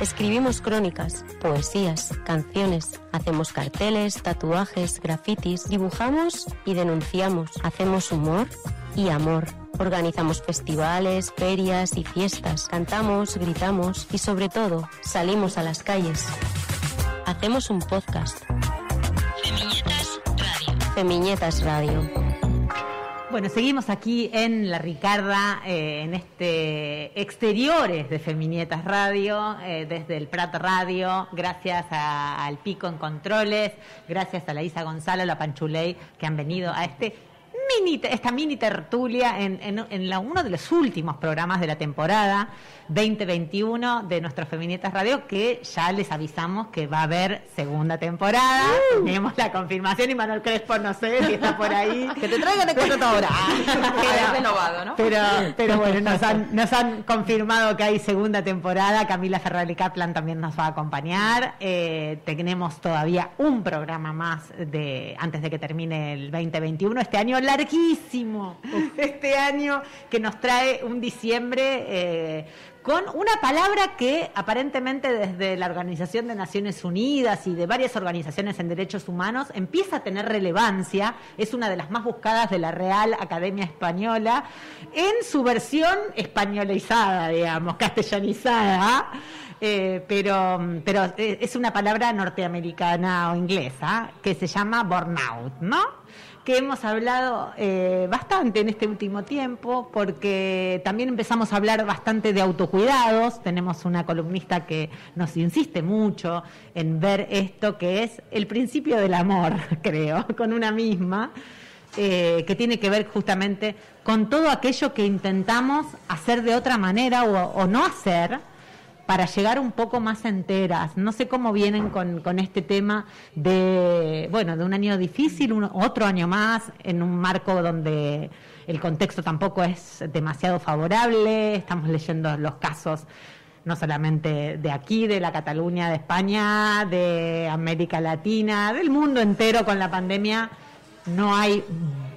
Escribimos crónicas, poesías, canciones, hacemos carteles, tatuajes, grafitis, dibujamos y denunciamos, hacemos humor y amor. Organizamos festivales, ferias y fiestas, cantamos, gritamos y sobre todo salimos a las calles. Hacemos un podcast. Femiñetas Radio. Femiñetas Radio. Bueno, seguimos aquí en La Ricarda, eh, en este exteriores de Feminietas Radio, eh, desde el Prat Radio, gracias al Pico en Controles, gracias a la Isa Gonzalo, la Panchuley, que han venido a este mini, esta mini tertulia en, en- en la- uno de los últimos programas de la temporada 2021 de nuestro Feminietas Radio, que ya les avisamos que va a haber segunda temporada. Tenemos la confirmación y Manuel Crespo, no sé si está por ahí. Que te traigan el contrato ahora. Pero- Habéis renovado, ¿no? Pero, pero bueno, nos han, nos han confirmado que hay segunda temporada. Camila Ferrari Kaplan también nos va a acompañar. Eh, tenemos todavía un programa más de antes de que termine el 2021. Este año larguísimo. Este año que nos trae un diciembre. eh, con una palabra que aparentemente desde la Organización de Naciones Unidas y de varias organizaciones en derechos humanos empieza a tener relevancia, es una de las más buscadas de la Real Academia Española, en su versión españolizada, digamos, castellanizada, eh, pero, pero eh, es una palabra norteamericana o inglesa que se llama burnout, ¿no? Que hemos hablado eh, bastante en este último tiempo, porque también empezamos a hablar bastante de autocuidados. Tenemos una columnista que nos insiste mucho en ver esto que es el principio del amor, creo, con una misma, eh, que tiene que ver justamente con todo aquello que intentamos hacer de otra manera o, o no hacer para llegar un poco más enteras. No sé cómo vienen con, con este tema de, bueno, de un año difícil, otro año más, en un marco donde el contexto tampoco es demasiado favorable. Estamos leyendo los casos no solamente de aquí, de la Cataluña, de España, de América Latina, del mundo entero con la pandemia. No hay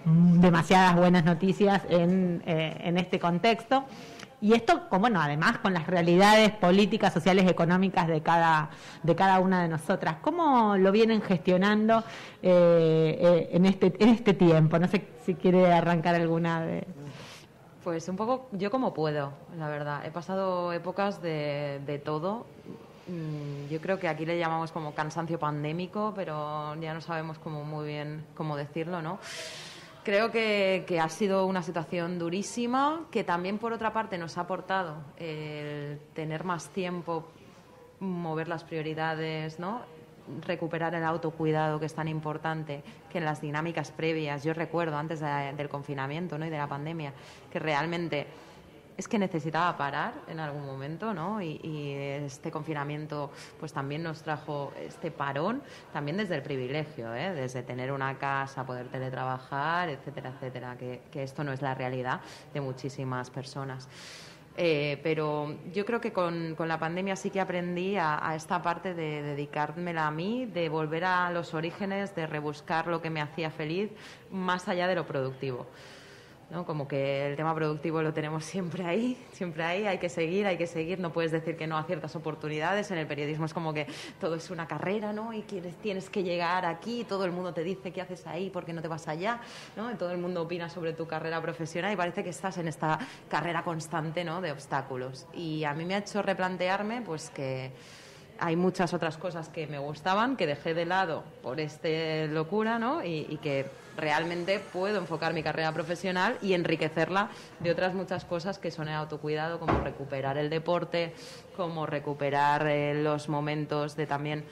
demasiadas buenas noticias en, eh, en este contexto. Y esto, como, bueno, además con las realidades políticas, sociales, económicas de cada, de cada una de nosotras. ¿Cómo lo vienen gestionando eh, eh, en, este, en este tiempo? No sé si quiere arrancar alguna de... Pues un poco yo como puedo, la verdad. He pasado épocas de, de todo. Mm, Yo creo que aquí le llamamos como cansancio pandémico, pero ya no sabemos como muy bien cómo decirlo, ¿no? Creo que, que ha sido una situación durísima, que también por otra parte nos ha aportado el tener más tiempo, mover las prioridades, ¿no? recuperar el autocuidado que es tan importante que en las dinámicas previas. Yo recuerdo antes de- del confinamiento ¿no? y de la pandemia que realmente es que necesitaba parar en algún momento, ¿no? Y, este confinamiento, pues también nos trajo este parón, también desde el privilegio, ¿eh? Desde tener una casa, poder teletrabajar, etcétera, etcétera, que, esto no es la realidad de muchísimas personas. Eh, pero yo creo que con, con la pandemia sí que aprendí a, a esta parte de dedicármela a mí, de volver a los orígenes, de rebuscar lo que me hacía feliz, más allá de lo productivo. ¿No? Como que el tema productivo lo tenemos siempre ahí, siempre ahí, hay que seguir, hay que seguir, no puedes decir que no a ciertas oportunidades, en el periodismo es como que todo es una carrera, ¿no? Y tienes que llegar aquí, todo el mundo te dice qué haces ahí, por qué no te vas allá, ¿no? Y todo el mundo opina sobre tu carrera profesional y parece que estás en esta carrera constante, ¿no? De obstáculos. Y a mí me ha hecho replantearme, pues que hay muchas otras cosas que me gustaban, que dejé de lado por esta locura, ¿no? Y, que realmente puedo enfocar mi carrera profesional y enriquecerla de otras muchas cosas que son el autocuidado, como recuperar el deporte, como recuperar eh, los momentos de también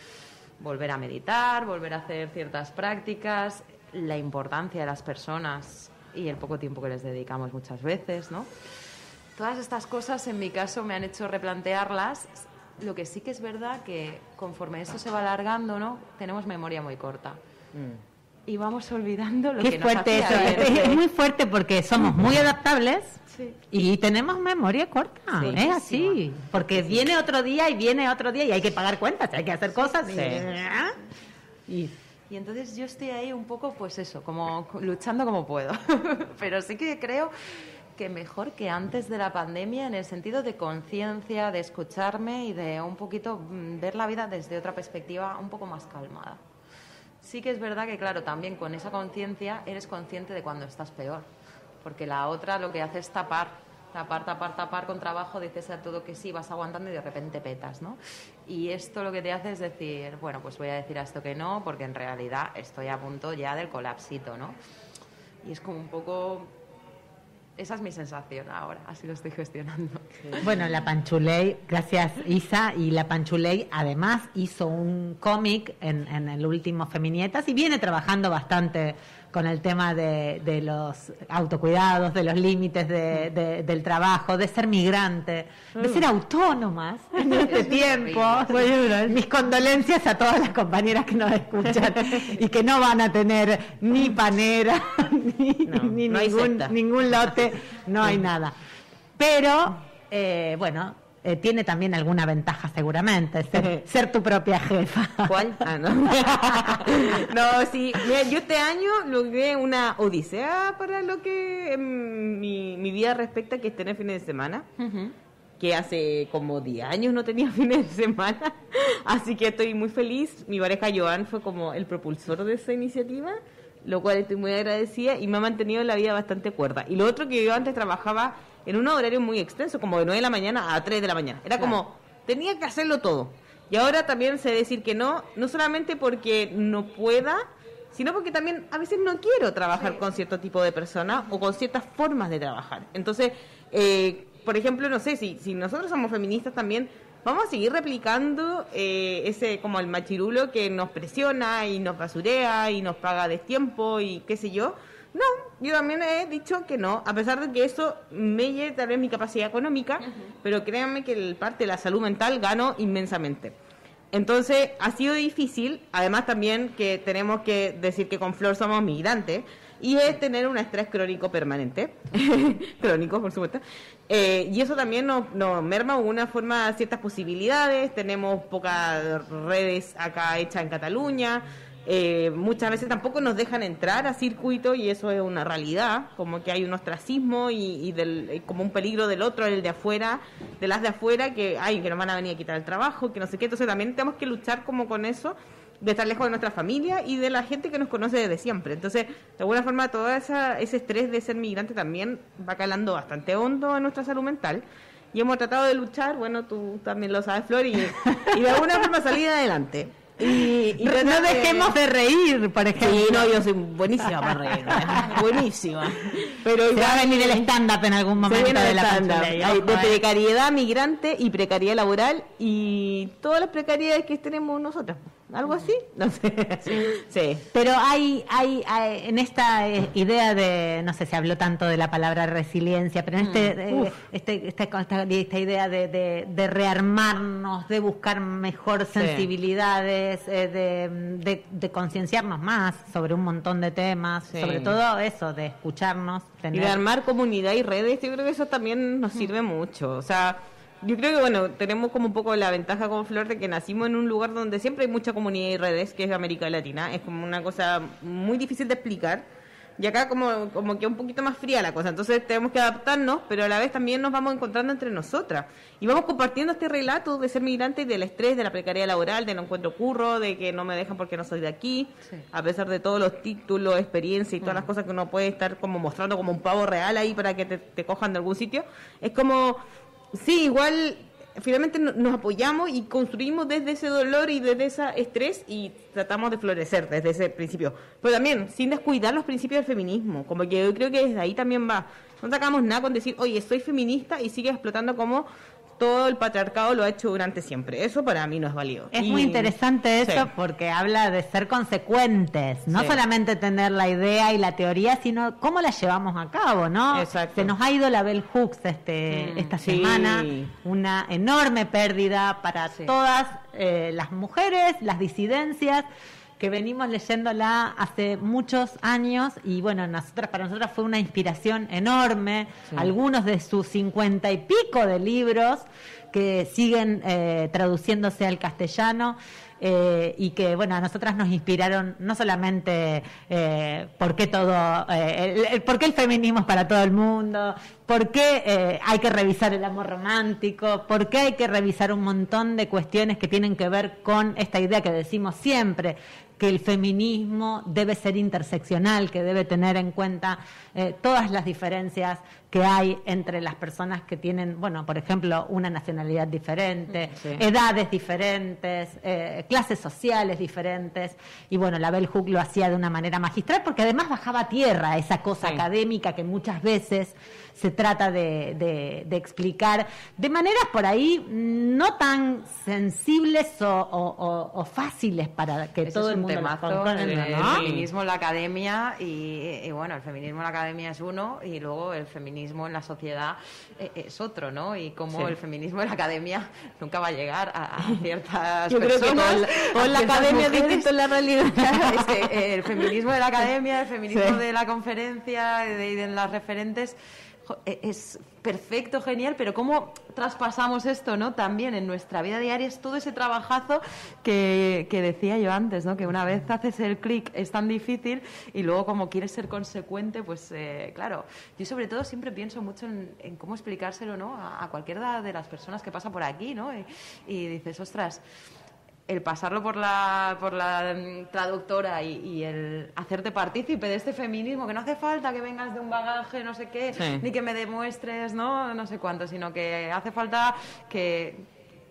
volver a meditar, volver a hacer ciertas prácticas, la importancia de las personas y el poco tiempo que les dedicamos muchas veces, ¿no? Todas estas cosas, en mi caso, me han hecho replantearlas. Lo que sí que es verdad que conforme esto se va alargando, ¿no? Tenemos memoria muy corta. Y vamos olvidando lo Qué que nos fuerte hacía eso. bien. Es, muy fuerte porque somos muy adaptables Sí. y tenemos memoria corta. Sí. es así. Porque viene otro día y viene otro día y hay que pagar cuentas, hay que hacer cosas. y- y Y entonces yo estoy ahí un poco, pues eso, como luchando como puedo. Pero sí que creo que mejor que antes de la pandemia en el sentido de conciencia, de escucharme y de un poquito mm, ver la vida desde otra perspectiva un poco más calmada. Sí que es verdad que, claro, también con esa conciencia eres consciente de cuando estás peor, porque la otra lo que hace es tapar, tapar, tapar, tapar con trabajo, dices a todo que sí, vas aguantando y de repente petas, ¿no? Y esto lo que te hace es decir, bueno, pues voy a decir a esto que no, porque en realidad estoy a punto ya del colapsito, ¿no? Y es como un poco esa es mi sensación ahora, así lo estoy gestionando. Bueno, la Panchuley, gracias Isa, y la Panchuley además hizo un cómic en, en el último Feminietas y viene trabajando bastante con el tema de, de los autocuidados, de los límites de, de- del trabajo, de ser migrante, de ser autónomas en este tiempo. Mis condolencias a todas las compañeras que nos escuchan y que no van a tener ni panera, ni, No, ni no hay ningún, ningún lote, no hay nada. Pero, eh, bueno, eh, tiene también alguna ventaja seguramente, ser, ser tu propia jefa. ¿Cuál? Ah, no. no, sí. Mira, yo este año logré una odisea para lo que em, mi, mi vida respecta, que es tener fines de semana. Que hace como 10 años no tenía fines de semana. Así que estoy muy feliz. Mi pareja Joan fue como el propulsor de esa iniciativa, lo cual estoy muy agradecida y me ha mantenido la vida bastante cuerda. Y lo otro que yo antes trabajaba en un horario muy extenso, como de 9 de la mañana a 3 de la mañana. Era como, tenía que hacerlo todo. Y ahora también sé decir que no, no solamente porque no pueda, sino porque también a veces no quiero trabajar con cierto tipo de personas o con ciertas formas de trabajar. Entonces, eh, por ejemplo, no sé, si, si nosotros somos feministas también, vamos a seguir replicando eh, ese como el machirulo que nos presiona y nos basurea y nos paga destiempo y qué sé yo. No, yo también he dicho que no, a pesar de que eso melle tal vez mi capacidad económica, pero créanme que el parte de la salud mental gano inmensamente. Entonces, ha sido difícil, además también que tenemos que decir que con Flor somos migrantes, y es tener un estrés crónico permanente, crónico por supuesto, Eh, y eso también nos, nos merma de alguna forma ciertas posibilidades, tenemos pocas redes acá hechas en Cataluña, eh, muchas veces tampoco nos dejan entrar a circuito y eso es una realidad, como que hay un ostracismo y, y del, eh, como un peligro del otro, el de afuera, de las de afuera, que ay, que nos van a venir a quitar el trabajo, que no sé qué, entonces también tenemos que luchar como con eso, de estar lejos de nuestra familia y de la gente que nos conoce desde siempre. Entonces, de alguna forma, todo esa, ese estrés de ser migrante también va calando bastante hondo en nuestra salud mental. Y hemos tratado de luchar, bueno, tú también lo sabes, Flor, y, y de alguna forma salir adelante. Y, y No, dejemos de reír, por ejemplo. Sí, no, yo soy buenísima para reír. buenísima. Pero Se va a venir el stand-up en algún se momento viene de la ojo, de eh. precariedad migrante y precariedad laboral y todas las precariedades que tenemos nosotras. ¿Algo así? No sé. Sí. Pero hay, hay, hay- en esta eh, idea de, no sé si habló tanto de la palabra resiliencia, pero en este, eh, este, esta, esta- esta idea de, de- de rearmarnos, de buscar mejor sensibilidades, eh, de, concienciarnos más sobre un montón de temas, Sí. sobre todo eso, de escucharnos. Y tener- de armar comunidad y redes, yo creo que eso también nos sirve mucho. O sea, yo creo que, bueno, tenemos como un poco la ventaja con Flor de que nacimos en un lugar donde siempre hay mucha comunidad y redes, que es América Latina. Es como una cosa muy difícil de explicar. Y acá como, como que un poquito más fría la cosa. Entonces tenemos que adaptarnos, pero a la vez también nos vamos encontrando entre nosotras. Y vamos compartiendo este relato de ser migrante y del estrés, de la precariedad laboral, de no encuentro curro, de que no me dejan porque no soy de aquí. Sí. A pesar de todos los títulos, experiencia y todas las cosas que uno puede estar como mostrando como un pavo real ahí para que te, te cojan de algún sitio. Es como, sí, igual finalmente no- nos apoyamos y construimos desde ese dolor y desde ese estrés y tratamos de florecer desde ese principio. Pero también sin descuidar los principios del feminismo, como que yo creo que desde ahí también va. No sacamos nada con decir, oye, soy feminista y sigue explotando como todo el patriarcado lo ha hecho durante siempre. Eso para mí no es válido. Es Y- muy interesante eso Sí. porque habla de ser consecuentes, no Sí. solamente tener la idea y la teoría, sino cómo la llevamos a cabo, ¿no? Exacto. Se nos ha ido la Bell Hooks este, Mm, esta sí. semana, una enorme pérdida para todas eh, las mujeres, las disidencias que venimos leyéndola hace muchos años y bueno, nosotras, para nosotras fue una inspiración enorme, algunos de sus cincuenta y pico de libros que siguen eh, traduciéndose al castellano. eh, y que, bueno, a nosotras nos inspiraron no solamente eh, por qué todo, eh, el, el- por qué el feminismo es para todo el mundo, por qué eh, hay que revisar el amor romántico, por qué hay que revisar un montón de cuestiones que tienen que ver con esta idea que decimos siempre, que el feminismo debe ser interseccional, que debe tener en cuenta eh, todas las diferencias que hay entre las personas que tienen, bueno, por ejemplo, una nacionalidad diferente, Sí. edades diferentes, eh, clases sociales diferentes. Y bueno, la Bell Hook lo hacía de una manera magistral porque además bajaba a tierra esa cosa Sí. académica que muchas veces se trata de, de- de explicar de maneras por ahí no tan sensibles o, o- o- o fáciles para que Ese todo es el un mundo las el, el ¿no? feminismo en la academia y, y, bueno, el feminismo en la academia es uno y luego el feminismo en la sociedad eh, es otro, ¿no? Y como Sí. el feminismo en la academia nunca va a llegar a, a ciertas Yo creo que personas. el- todo en la academia es distinto en la realidad. Claro, es que el feminismo de la academia, el feminismo Sí. de la conferencia, de, de las referentes, es perfecto, genial, pero cómo traspasamos esto, ¿no? También en nuestra vida diaria es todo ese trabajazo que, que decía yo antes, ¿no? Que una vez haces el clic es tan difícil y luego como quieres ser consecuente, pues eh, claro, yo sobre todo siempre pienso mucho en, cómo explicárselo, ¿no? A, a cualquiera de las personas que pasa por aquí, ¿no? Y, y dices, ostras, el pasarlo por la, por la mm, traductora y, y el hacerte partícipe de este feminismo, que no hace falta que vengas de un bagaje, no sé qué, Sí. ni que me demuestres, ¿no? No sé cuánto, sino que hace falta que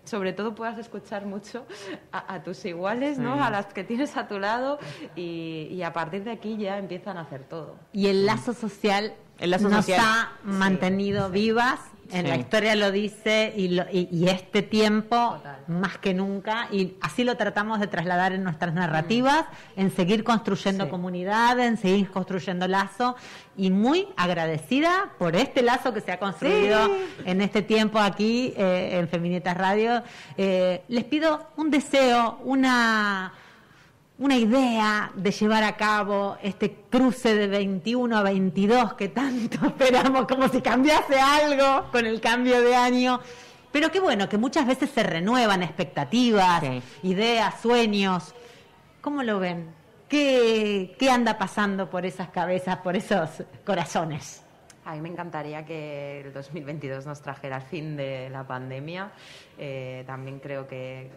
sobre todo puedas escuchar mucho a, a tus iguales, ¿no? Sí. A las que tienes a tu lado y, y a partir de aquí ya empiezan a hacer todo. Y el lazo social El lazo nos social. ha mantenido vivas. En Sí. la historia lo dice y, lo- y- y este tiempo Total. más que nunca y así lo tratamos de trasladar en nuestras narrativas, en seguir construyendo Sí. comunidad, en seguir construyendo lazo y muy agradecida por este lazo que se ha construido Sí. en este tiempo aquí eh, en Feminietas Radio. Eh, les pido un deseo, una una idea de llevar a cabo este cruce de 21 a 22 que tanto esperamos, como si cambiase algo con el cambio de año. Pero qué bueno, que muchas veces se renuevan expectativas, Sí. ideas, sueños. ¿Cómo lo ven? ¿Qué, ¿Qué anda pasando por esas cabezas, por esos corazones? A mí me encantaría que el 2022 nos trajera el fin de la pandemia. Eh, también creo que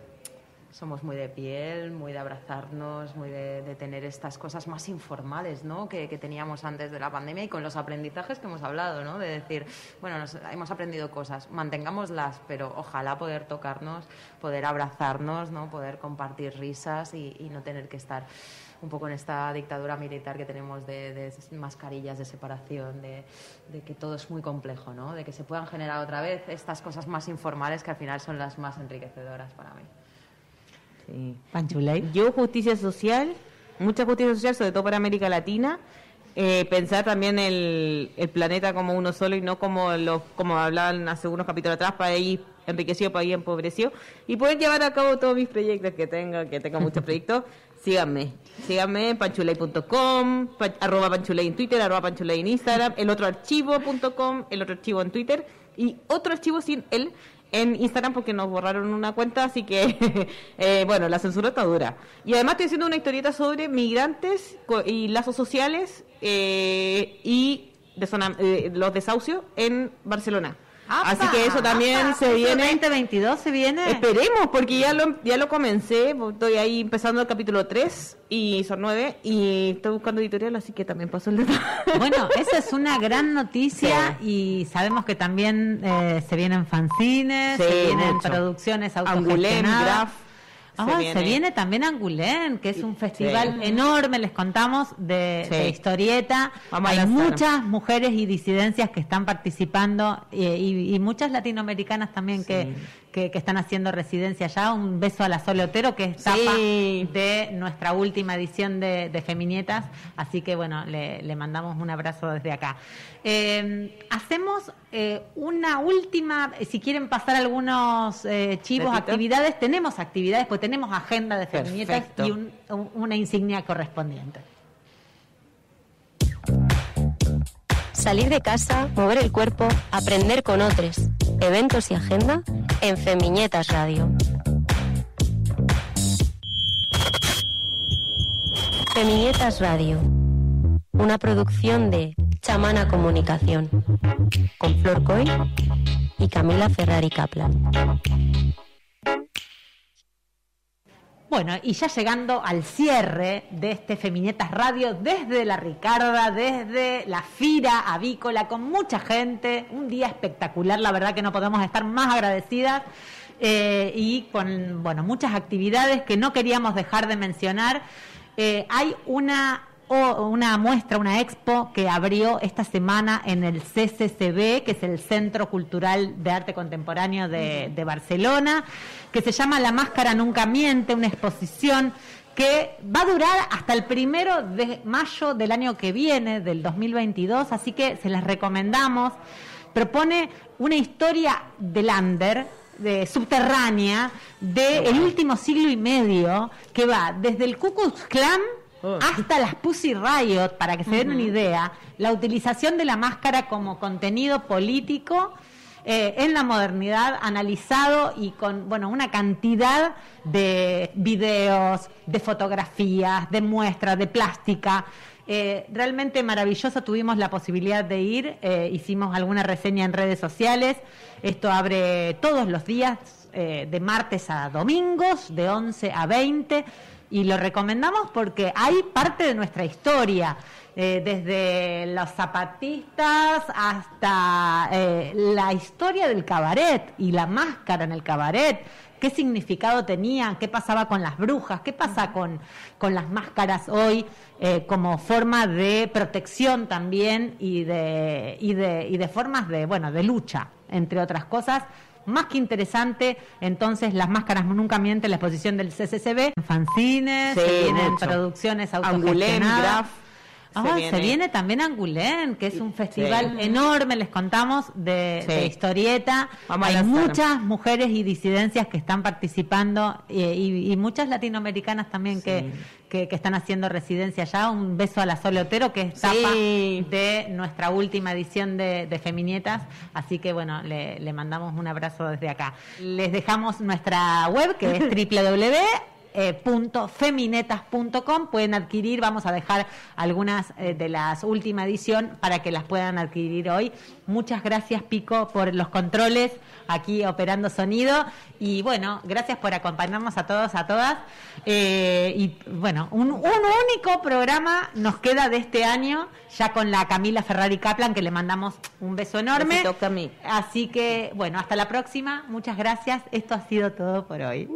somos muy de piel, muy de abrazarnos, muy de, de tener estas cosas más informales ¿no? que, teníamos antes de la pandemia y con los aprendizajes que hemos hablado, ¿no? de decir, bueno, nos- hemos aprendido cosas, mantengámoslas, pero ojalá poder tocarnos, poder abrazarnos, ¿no? poder compartir risas y, y no tener que estar un poco en esta dictadura militar que tenemos de, de mascarillas, de separación, de, de que todo es muy complejo, ¿no? de que se puedan generar otra vez estas cosas más informales que al final son las más enriquecedoras para mí. Sí. Panchuley. Yo justicia social, mucha justicia social, sobre todo para América Latina. Eh, pensar también el, el planeta como uno solo y no como los como hablaban hace unos capítulos atrás, país enriquecido, país empobrecido. Y poder llevar a cabo todos mis proyectos que tenga, que tenga muchos proyectos. Síganme, síganme en panchuley.com, pa- arroba panchuley en Twitter, arroba panchuley en Instagram, el otro archivo.com, el otro archivo en Twitter y otro archivo sin él en Instagram porque nos borraron una cuenta, así que, eh, bueno, la censura está dura. Y además estoy haciendo una historieta sobre migrantes y lazos sociales eh, y de eh, los desahucios en Barcelona. Así que eso también se viene. 2022 se viene. Esperemos, porque ya lo, ya lo comencé, estoy ahí empezando el capítulo 3 y son 9 y estoy buscando editorial, así que también paso el detalle. Bueno, esa es una gran noticia y sabemos que también eh, se vienen fanzines, Sí, se vienen mucho. producciones Angulem, autogestionadas. Graf, Ah, se se, viene. también Angulén, que es un festival enorme, les contamos, de, Sí. de historieta. Vamos Hay muchas mujeres y disidencias que están participando y, y muchas latinoamericanas también que, que, que están haciendo residencia allá. Un beso a la Sole Otero, que es tapa de nuestra última edición de, de Feminietas. Así que bueno, le, le mandamos un abrazo desde acá. Eh, hacemos eh, una última, si quieren pasar algunos eh, chivos, actividades, tenemos actividades, pues tenemos agenda de Feminietas y un- un- una insignia correspondiente. Salir de casa, mover el cuerpo, aprender con otros. Eventos y agenda en Femiñetas Radio. Feminietas Radio, una producción de Chamana Comunicación, con Flor Coy y Camila Ferrari Kaplan. Bueno, y ya llegando al cierre de este Feminietas Radio, desde la Ricarda, desde la Fira Avícola, con mucha gente, un día espectacular, la verdad que no podemos estar más agradecidas. eh, y con bueno muchas actividades que no queríamos dejar de mencionar. Eh, hay una o- una muestra, una expo que abrió esta semana en el CCCB, que es el Centro Cultural de Arte Contemporáneo de, de Barcelona, que se llama La Máscara Nunca Miente, una exposición que va a durar hasta el primero de mayo del año que viene, del 2022, así que se las recomendamos. Propone una historia del under, de, subterránea, del último siglo y medio, que va desde el Ku Klux Klan hasta las Pussy Riot, para que se den una idea, la utilización de la máscara como contenido político eh, en la modernidad, analizado y con bueno una cantidad de videos, de fotografías, de muestras, de plástica. Eh, realmente maravilloso, tuvimos la posibilidad de ir, eh, hicimos alguna reseña en redes sociales. Esto abre todos los días, eh, de martes a domingos, de 11 a 20 y lo recomendamos porque hay parte de nuestra historia, eh, desde los zapatistas hasta eh, la historia del cabaret y la máscara en el cabaret. ¿Qué significado tenía? ¿Qué pasaba con las brujas? ¿Qué pasa con, con las máscaras hoy eh, como forma de protección también y de, y, de, y de formas de, bueno, de lucha, entre otras cosas? Más que interesante. Entonces, las máscaras nunca mienten, la exposición del CCCB, fanzines, Sí, se vienen mucho. producciones autogestionadas. Ah, se se, viene. viene. también Angoulême, que es un festival Sí. enorme, les contamos, de, Sí. de historieta. Vamos Hay muchas mujeres y disidencias que están participando eh, y, y muchas latinoamericanas también que, que, que están haciendo residencia allá. Un beso a la Sole Otero, que es tapa Sí. de nuestra última edición de, de Feminietas. Así que bueno, le, le mandamos un abrazo desde acá. Les dejamos nuestra web que es www eh, punto feminetas.com pueden adquirir, vamos a dejar algunas eh, de las última edición para que las puedan adquirir hoy. Muchas gracias Pico por los controles aquí operando sonido y bueno, gracias por acompañarnos a todos, a todas. Eh, y bueno, un, un único programa nos queda de este año, ya con la Camila Ferrari Kaplan, que le mandamos un beso enorme. Besito. Así que bueno, hasta la próxima, muchas gracias. Esto ha sido todo por hoy.